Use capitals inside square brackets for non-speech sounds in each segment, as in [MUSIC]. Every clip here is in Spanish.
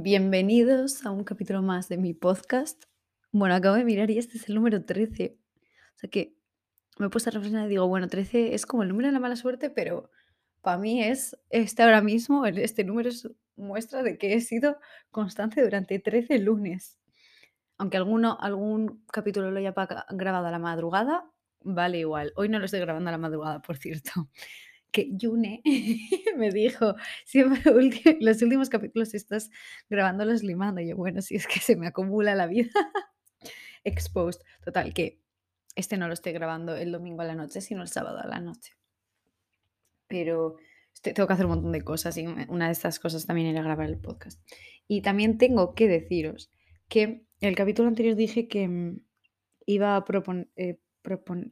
Bienvenidos a un capítulo más de mi podcast. Bueno, acabo de mirar y este es el número 13. O sea que me he puesto a reflexionar y digo, bueno, 13 es como el número de la mala suerte, pero para mí es este ahora mismo, este número es muestra de que he sido constante durante 13 lunes. Aunque alguno, algún capítulo lo haya grabado a la madrugada, vale igual. Hoy no lo estoy grabando a la madrugada, por cierto. Que Yune [LAUGHS] me dijo, siempre [LAUGHS] los últimos capítulos estás grabándolos limando. Y yo, bueno, si es que se me acumula la vida. [LAUGHS] Exposed. Total, que este no lo estoy grabando el domingo a la noche, sino el sábado a la noche. Pero este- tengo que hacer un montón de cosas y una de estas cosas también era grabar el podcast. Y también tengo que deciros que el capítulo anterior dije que mm, iba a proponer,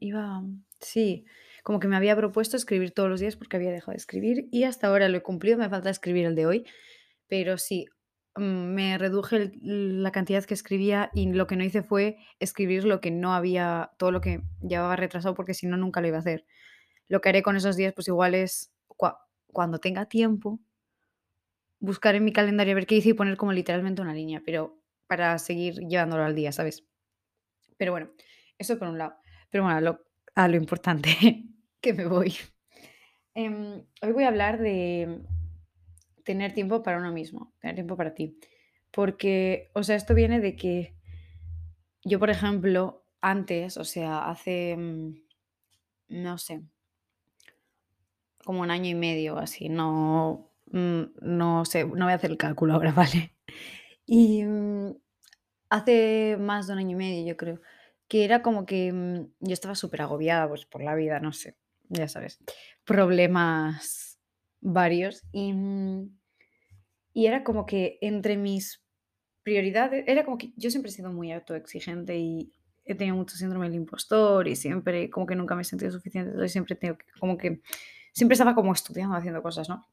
iba, sí, como que me había propuesto escribir todos los días porque había dejado de escribir y hasta ahora lo he cumplido, me falta escribir el de hoy, pero sí, mm, me reduje el- la cantidad que escribía y lo que no hice fue escribir lo que no había, todo lo que llevaba retrasado porque si no, nunca lo iba a hacer. Lo que haré con esos días, pues igual es cua- cuando tenga tiempo, buscar en mi calendario a ver qué hice y poner como literalmente una línea, pero para seguir llevándolo al día, ¿sabes? Pero bueno, eso por un lado. Pero bueno, lo, a lo importante, que me voy. [LAUGHS] Em, hoy voy a hablar de tener tiempo para uno mismo, tener tiempo para ti. Porque, o sea, esto viene de que yo, por ejemplo, antes, o sea, hace, mm, no sé, como un año y medio así, no, mm, no sé, no voy a hacer el cálculo ahora, [LAUGHS] ¿vale? Y mm, hace más de un año y medio, yo creo, que era como que yo estaba súper agobiada pues, por la vida, no sé, ya sabes, problemas varios. Y, mm, y era como que entre mis prioridades, era como que yo siempre he sido muy autoexigente y he tenido mucho síndrome del impostor y siempre como que nunca me he sentido suficiente, entonces siempre tengo que, como que, siempre estaba como estudiando, haciendo cosas, ¿no?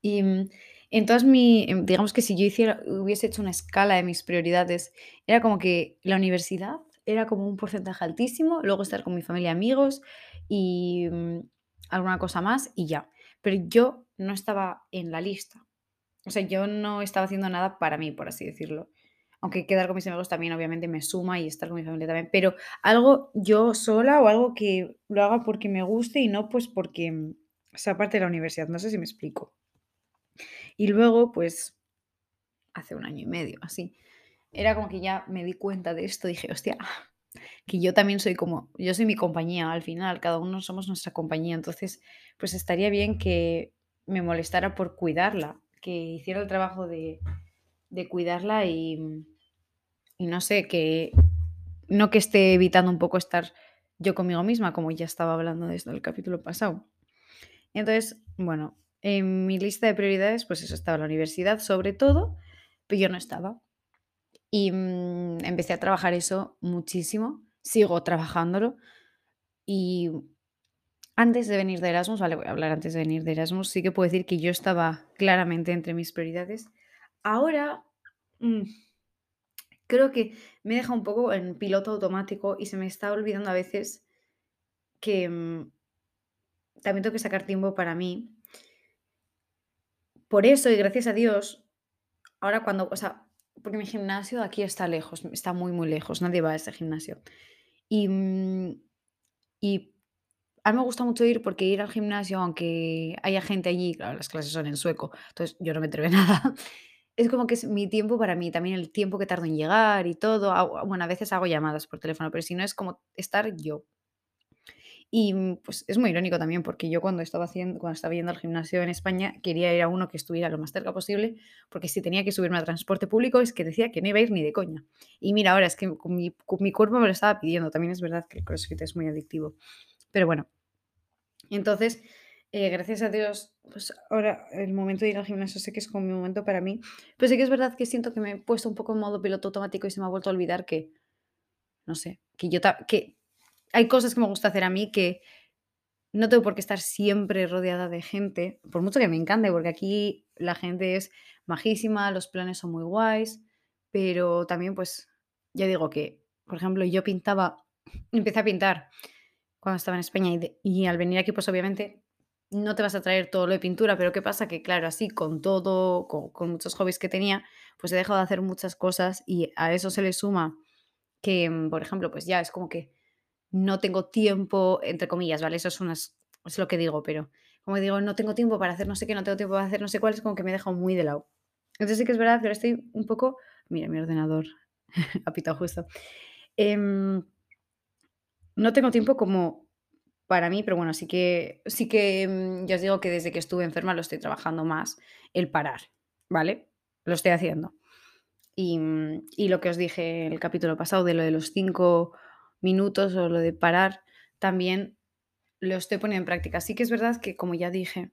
Y, mm, entonces mi em, digamos que si yo hiciera hubiese hecho una escala de mis prioridades, era como que la universidad era como un porcentaje altísimo, luego estar con mi familia amigos y, mm, alguna cosa más y ya. Pero yo no estaba en la lista. O sea, yo no estaba haciendo nada para mí, por así decirlo. Aunque quedar con mis amigos también, obviamente, me suma y estar con mi familia también, pero algo yo sola o algo que lo haga porque me guste y no, pues, porque, mm, sea parte de la universidad. No sé si me explico. Y luego, pues, hace un año y medio, así, era como que ya me di cuenta de esto, dije: "Hostia, que yo también soy como yo soy mi compañía al final, cada uno somos nuestra compañía". Entonces, pues, estaría bien que me molestara por cuidarla, que hiciera el trabajo de de cuidarla y, y no sé, que no que esté evitando un poco estar yo conmigo misma, como ya estaba hablando de esto en el capítulo pasado. Entonces, bueno, en mi lista de prioridades, pues eso, estaba la universidad sobre todo, pero yo no estaba. Y, mm, empecé a trabajar eso muchísimo, sigo trabajándolo y antes de venir de Erasmus, vale, voy a hablar antes de venir de Erasmus, sí que puedo decir que yo estaba claramente entre mis prioridades. Ahora, mm, creo que me deja un poco en piloto automático y se me está olvidando a veces que, mm, también tengo que sacar tiempo para mí. Por eso, y gracias a Dios, ahora cuando, o sea, porque mi gimnasio aquí está lejos, está muy, muy lejos, nadie va a ese gimnasio. Y, mm, y a mí me gusta mucho ir porque ir al gimnasio, aunque haya gente allí, claro, las clases son en sueco, entonces yo no me enteré [LAUGHS] nada. Es como que es mi tiempo para mí, también el tiempo que tardo en llegar y todo. Bueno, a veces hago llamadas por teléfono, pero si no es como estar yo. Y, mm, pues, es muy irónico también, porque yo cuando estaba haciendo cuando estaba yendo al gimnasio en España, quería ir a uno que estuviera lo más cerca posible, porque si tenía que subirme al transporte público, es que decía que no iba a ir ni de coña. Y mira, ahora es que mi cuerpo me lo estaba pidiendo. También es verdad que el CrossFit es muy adictivo. Pero bueno, entonces, eh, gracias a Dios, pues, ahora el momento de ir al gimnasio sé que es como mi momento para mí, pero sí que es verdad que siento que me he puesto un poco en modo piloto automático y se me ha vuelto a olvidar que, no sé, que yo que hay cosas que me gusta hacer a mí que no tengo por qué estar siempre rodeada de gente, por mucho que me encante, porque aquí la gente es majísima, los planes son muy guays, pero también, pues, ya digo que, por ejemplo, yo pintaba, [LAUGHS] empecé a pintar cuando estaba en España y, al venir aquí, pues obviamente no te vas a traer todo lo de pintura, pero ¿qué pasa? Que claro, así con todo, con, con muchos hobbies que tenía, pues he dejado de hacer muchas cosas y a eso se le suma que, por ejemplo, pues ya es como que no tengo tiempo, entre comillas, ¿vale? Eso es, unas, lo que digo, pero como digo, no tengo tiempo para hacer no sé qué, no tengo tiempo para hacer no sé cuál, es como que me he muy de lado. Entonces sí que es verdad ahora estoy un poco... Mira, mi ordenador [LAUGHS] ha pitado justo. Em, no tengo tiempo como para mí, pero bueno, sí que, sí que mm, ya os digo que desde que estuve enferma lo estoy trabajando más, el parar, ¿vale? Lo estoy haciendo. Y, mm, y lo que os dije en el capítulo pasado de lo de los cinco minutos o lo de parar, también lo estoy poniendo en práctica. Sí que es verdad que, como ya dije,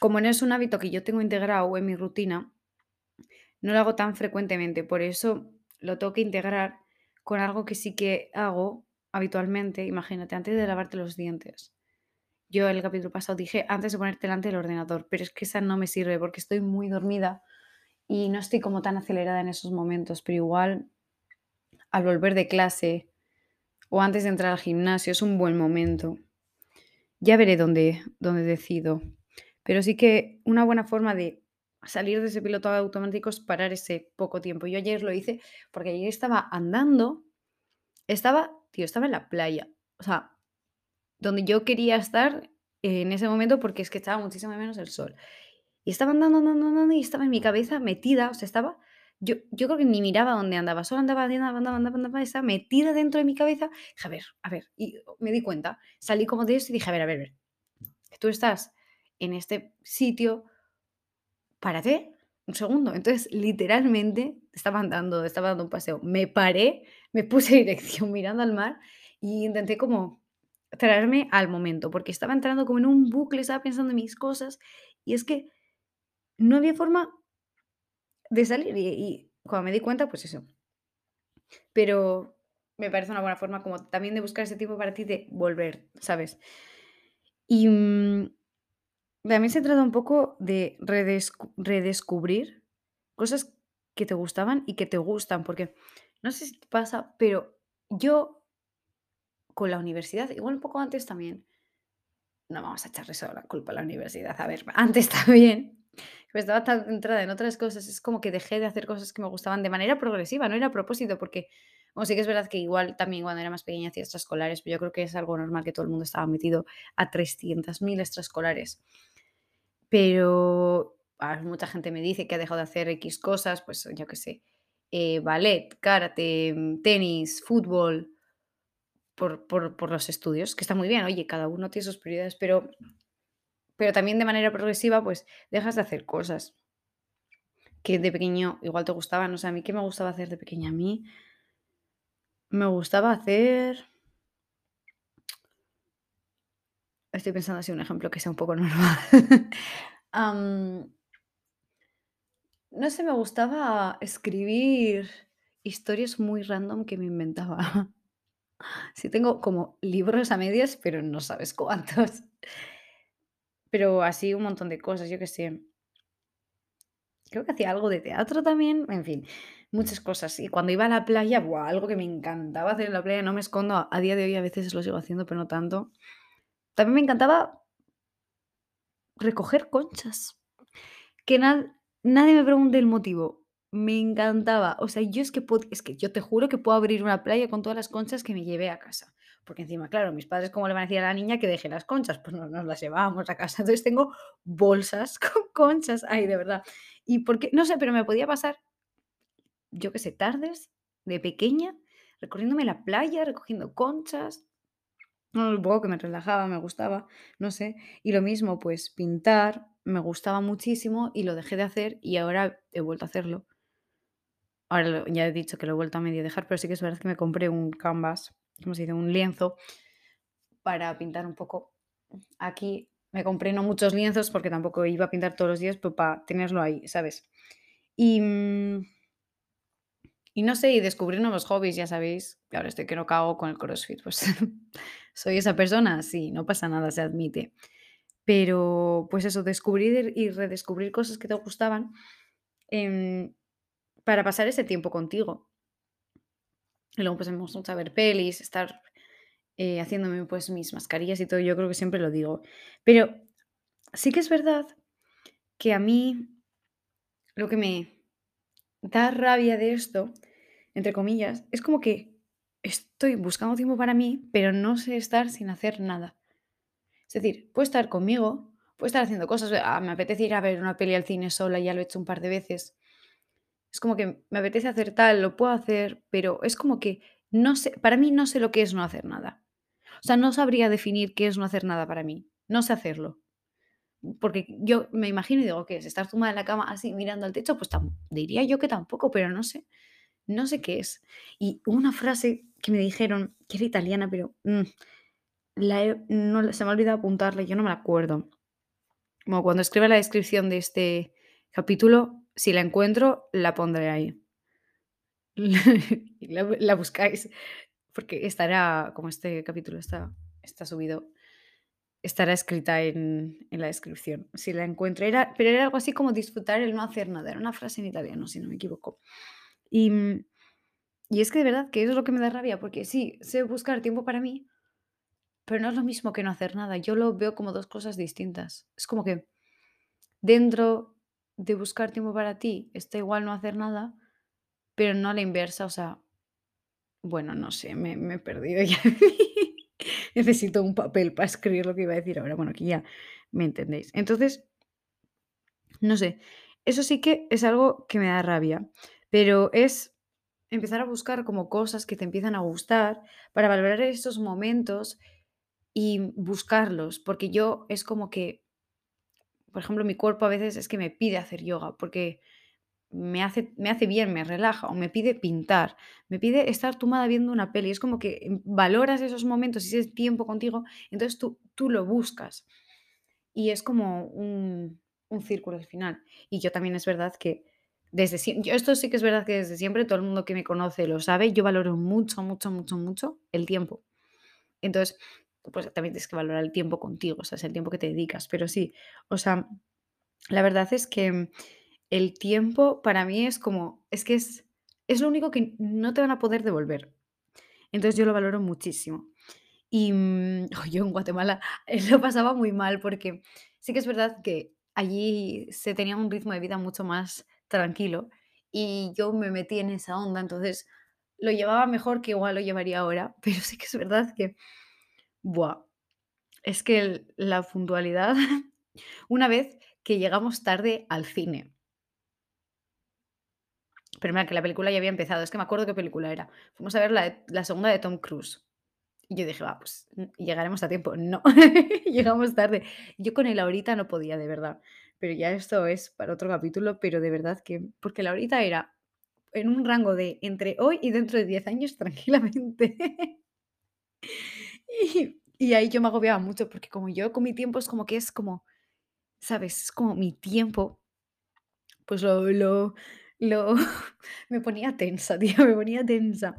como no es un hábito que yo tengo integrado en mi rutina, no lo hago tan frecuentemente. Por eso lo tengo que integrar con algo que sí que hago habitualmente. Imagínate, antes de lavarte los dientes. Yo el capítulo pasado dije antes de ponerte delante del ordenador, pero es que esa no me sirve porque estoy muy dormida y no estoy como tan acelerada en esos momentos, pero igual al volver de clase o antes de entrar al gimnasio es un buen momento. Ya veré dónde, dónde decido. Pero sí que una buena forma de salir de ese piloto automático es parar ese poco tiempo. Yo ayer lo hice porque ayer estaba andando, estaba, tío, estaba en la playa. O sea, donde yo quería estar en ese momento porque es que estaba muchísimo menos el sol. Y estaba andando, andando, andando y estaba en mi cabeza metida, o sea, estaba, yo, yo creo que ni miraba dónde andaba, solo andaba, andaba, andaba, andaba, andaba, estaba metida dentro de mi cabeza. Dije, a ver, a ver, y me di cuenta, salí como de eso y dije, a ver, a ver, a ver, tú estás en este sitio, párate un segundo. Entonces, literalmente, estaba andando, estaba dando un paseo, me paré, me puse [LAUGHS] dirección mirando al mar y intenté como traerme al momento, porque estaba entrando como en un bucle, estaba pensando en mis cosas y es que no había forma de salir y, cuando me di cuenta, pues eso. Pero me parece una buena forma como también de buscar ese tiempo para ti de volver, ¿sabes? Y mm, también se trata un poco de redescu- redescubrir cosas que te gustaban y que te gustan, porque no sé si te pasa, pero yo con la universidad, igual un poco antes también, no vamos a echarle solo la culpa a la universidad, a ver, antes [LAUGHS] también, estaba tan centrada en otras cosas, es como que dejé de hacer cosas que me gustaban de manera progresiva, no era a propósito, porque, sí que es verdad que igual también cuando era más pequeña hacía extraescolares, pero yo creo que es algo normal que todo el mundo estaba metido a 300.000 extraescolares. Pero a mucha gente me dice que ha dejado de hacer X cosas, pues yo qué sé, eh, ballet, karate, mm, tenis, fútbol, por, por, por los estudios, que está muy bien, oye, cada uno tiene sus prioridades, pero, pero también de manera progresiva, pues dejas de hacer cosas que de pequeño igual te gustaban. O sea, a mí, ¿qué me gustaba hacer de pequeña? A mí me gustaba hacer... Estoy pensando así un ejemplo que sea un poco [LAUGHS] normal. No sé, me gustaba escribir historias muy random que me inventaba. [LAUGHS] Sí, tengo como libros a medias, pero no sabes cuántos. Pero así un montón de cosas, yo qué sé. Creo que hacía algo de teatro también, en fin, muchas cosas. Y cuando iba a la playa, ¡buah! Algo que me encantaba hacer en la playa, no me escondo, a día de hoy a veces lo sigo haciendo, pero no tanto. También me encantaba recoger conchas. Que nad nadie me pregunte el motivo. Me encantaba. O sea, yo es que es que yo te juro que puedo abrir una playa con todas las conchas que me llevé a casa. Porque encima, claro, mis padres, ¿cómo le van a decir a la niña que deje las conchas? Pues no nos las llevábamos a casa. Entonces tengo bolsas [LAUGHS] con conchas ahí, de verdad. Y porque no sé, pero me podía pasar, yo qué sé, tardes de pequeña recorriéndome la playa, recogiendo conchas. No, poco que me relajaba, me gustaba, no sé. Y lo mismo, pues pintar me gustaba muchísimo y lo dejé de hacer y ahora he vuelto a hacerlo. Ahora ya he dicho que lo he vuelto a medio dejar, pero sí que es verdad que me compré un canvas, ¿cómo se dice? Un lienzo para pintar un poco. Aquí me compré no muchos lienzos porque tampoco iba a pintar todos los días, pero para tenerlo ahí, ¿sabes? Y, mm, no sé, y descubrir nuevos hobbies, ya sabéis, ahora estoy que no cago con el CrossFit, pues [LAUGHS] soy esa persona, sí, no pasa nada, se admite. Pero, pues eso, descubrir y redescubrir cosas que te gustaban, em, para pasar ese tiempo contigo. Y luego, pues, me gusta ver pelis, estar eh, haciéndome pues mis mascarillas y todo, yo creo que siempre lo digo. Pero sí que es verdad que a mí lo que me da rabia de esto, entre comillas, es como que estoy buscando tiempo para mí, pero no sé estar sin hacer nada. Es decir, puedo estar conmigo, puedo estar haciendo cosas, ah, me apetece ir a ver una peli al cine sola, ya lo he hecho un par de veces. Es como que me apetece hacer tal, lo puedo hacer, pero es como que no sé, para mí no sé lo que es no hacer nada. O sea, no sabría definir qué es no hacer nada para mí. No sé hacerlo. Porque yo me imagino y digo, ¿qué es? ¿Estar tumbada en la cama así mirando al techo? Pues diría yo que tampoco, pero no sé. No sé qué es. Y una frase que me dijeron, que era italiana, pero mm, la no, se me ha olvidado apuntarla, yo no me la acuerdo. Como cuando escriba la descripción de este capítulo, si la encuentro, la pondré ahí. [LAUGHS] la, buscáis, porque estará, como este capítulo está, está subido, estará escrita en, en, la descripción. Si la encuentro, era, pero era algo así como disfrutar el no hacer nada. Era una frase en italiano, si no me equivoco. Y, y es que de verdad que eso es lo que me da rabia, porque sí, sé buscar tiempo para mí, pero no es lo mismo que no hacer nada. Yo lo veo como dos cosas distintas. Es como que dentro de buscar tiempo para ti está igual no hacer nada, pero no a la inversa. O sea, bueno, no sé, me, me he perdido ya. [LAUGHS] Necesito un papel para escribir lo que iba a decir ahora. Bueno, aquí ya me entendéis. Entonces, no sé, eso sí que es algo que me da rabia, pero es empezar a buscar como cosas que te empiezan a gustar para valorar estos momentos y buscarlos, porque yo es como que, por ejemplo, mi cuerpo a veces es que me pide hacer yoga, porque me hace, me hace bien, me relaja, o me pide pintar, me pide estar tumbada viendo una peli. Es como que em, valoras esos momentos y ese tiempo contigo, entonces tú, tú lo buscas. Y es como un, un círculo al final. Y yo también es verdad que desde siempre, esto sí que es verdad que desde siempre todo el mundo que me conoce lo sabe, yo valoro mucho, mucho, mucho, mucho el tiempo. Entonces, pues también tienes que valorar el tiempo contigo, o sea, es el tiempo que te dedicas. Pero sí, o sea, la verdad es que el tiempo para mí es como, es que es, es lo único que no te van a poder devolver. Entonces yo lo valoro muchísimo. Y mm, [LAUGHS] yo en Guatemala lo pasaba muy mal porque sí que es verdad que allí se tenía un ritmo de vida mucho más tranquilo y yo me metí en esa onda, entonces lo llevaba mejor que igual lo llevaría ahora, [LAUGHS] pero sí que es verdad que, buah, es que la puntualidad, [LAUGHS] una vez que llegamos tarde al cine, pero mira, que la película ya había empezado. Es que me acuerdo qué película era. Fuimos a ver la, la segunda de Tom Cruise. Y yo dije, va, pues llegaremos a tiempo. No, [LAUGHS] llegamos tarde. Yo con el ahorita no podía, de verdad. Pero ya esto es para otro capítulo, pero de verdad que, porque la ahorita era en un rango de entre hoy y dentro de 10 años [LAUGHS] tranquilamente. [LAUGHS] y, ahí yo me agobiaba mucho, porque como yo con mi tiempo es como que es como, ¿sabes? Es como mi tiempo, pues lo, lo, [LAUGHS] me ponía tensa, [LAUGHS] tío, me ponía tensa.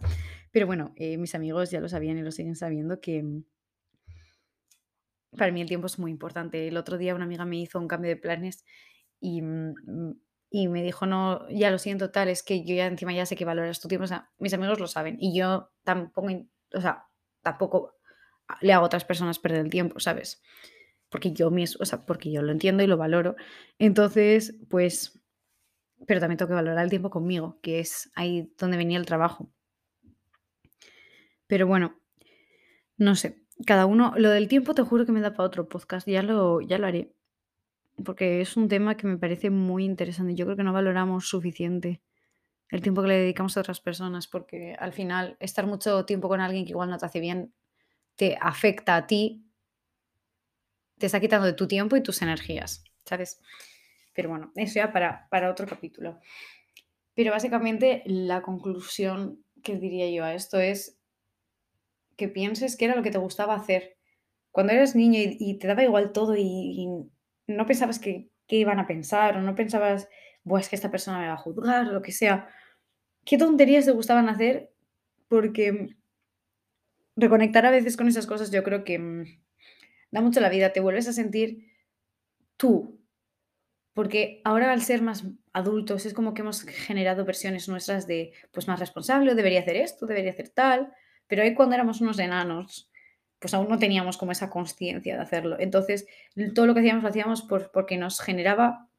Pero bueno, eh, mis amigos ya lo sabían y lo siguen sabiendo que mm, para mí el tiempo es muy importante. El otro día una amiga me hizo un cambio de planes y, mm, y me dijo, no, ya lo siento, tal, es que yo ya encima ya sé que valoras tu tiempo. O sea, mis amigos lo saben y yo tampoco, o sea, tampoco le hago a otras personas perder el tiempo, ¿sabes? Porque yo mismo, o sea, porque yo lo entiendo y lo valoro. Entonces, pues pero también tengo que valorar el tiempo conmigo, que es ahí donde venía el trabajo. Pero bueno, no sé, cada uno, lo del tiempo te juro que me da para otro podcast, ya lo, ya lo haré, porque es un tema que me parece muy interesante. Yo creo que no valoramos suficiente el tiempo que le dedicamos a otras personas, porque al final estar mucho tiempo con alguien que igual no te hace bien, te afecta a ti, te está quitando de tu tiempo y tus energías, ¿sabes? Pero bueno, eso ya para, para otro capítulo. Pero básicamente la conclusión que diría yo a esto es que pienses que era lo que te gustaba hacer. Cuando eras niño y, te daba igual todo y, no pensabas que, iban a pensar o no pensabas, pues es que esta persona me va a juzgar o lo que sea. ¿Qué tonterías te gustaban hacer? Porque reconectar a veces con esas cosas yo creo que mm, da mucho la vida, te vuelves a sentir tú, porque ahora al ser más adultos es como que hemos generado versiones nuestras de, pues más responsable, debería hacer esto, debería hacer tal, pero ahí cuando éramos unos enanos, pues aún no teníamos como esa consciencia de hacerlo. Entonces, todo lo que hacíamos lo hacíamos por, porque nos generaba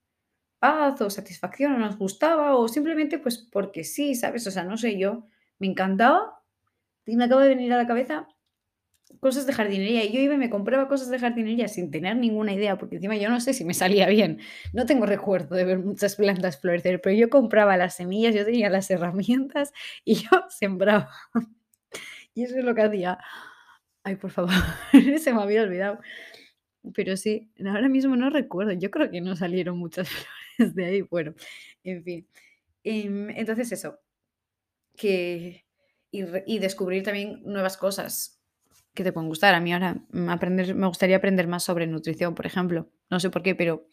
paz o satisfacción o nos gustaba o simplemente pues porque sí, ¿sabes? O sea, no sé, yo me encantaba y me acaba de venir a la cabeza cosas de jardinería y yo iba y me compraba cosas de jardinería sin tener ninguna idea, porque encima yo no sé si me salía bien. No tengo recuerdo de ver muchas plantas florecer, pero yo compraba las semillas, yo tenía las herramientas y yo [LAUGHS] sembraba. Y eso es lo que hacía. Ay, por favor, [LAUGHS] se me había olvidado. Pero sí, ahora mismo no recuerdo. Yo creo que no salieron muchas [LAUGHS] flores de ahí. Bueno, en fin. Em, entonces eso, que y, descubrir también nuevas cosas que te pueden gustar. A mí ahora aprender, me gustaría aprender más sobre nutrición, por ejemplo. No sé por qué, pero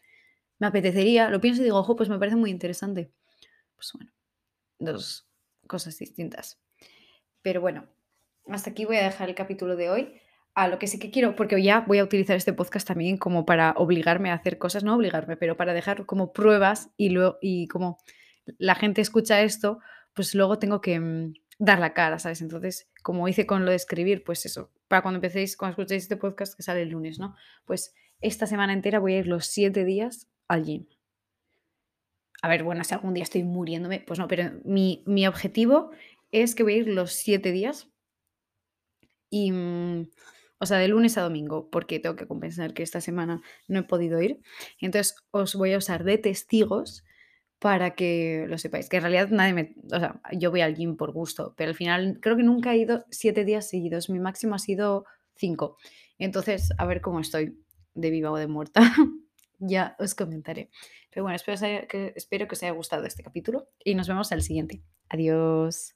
me apetecería. Lo pienso y digo, ojo, pues me parece muy interesante. Pues bueno, dos cosas distintas. Pero bueno, hasta aquí voy a dejar el capítulo de hoy. A lo que sí que quiero, porque ya voy a utilizar este podcast también como para obligarme a hacer cosas, no obligarme, pero para dejar como pruebas y luego y como la gente escucha esto, pues luego tengo que mm, dar la cara, ¿sabes? Entonces, como hice con lo de escribir, pues eso, para cuando empecéis, cuando escuchéis este podcast que sale el lunes, ¿no? Pues esta semana entera voy a ir los siete días al gym. A ver, bueno, si algún día estoy muriéndome, pues no, pero mi, mi objetivo es que voy a ir los siete días y, mm, o sea, de lunes a domingo, porque tengo que compensar que esta semana no he podido ir. Entonces, os voy a usar de testigos para que lo sepáis. Que en realidad nadie me. O sea, yo voy al gym por gusto, pero al final creo que nunca he ido siete días seguidos. Mi máximo ha sido cinco. Entonces, a ver cómo estoy de viva o de muerta. [LAUGHS] ya os comentaré. Pero bueno, espero, que- espero que os haya gustado este capítulo y nos vemos al siguiente. Adiós.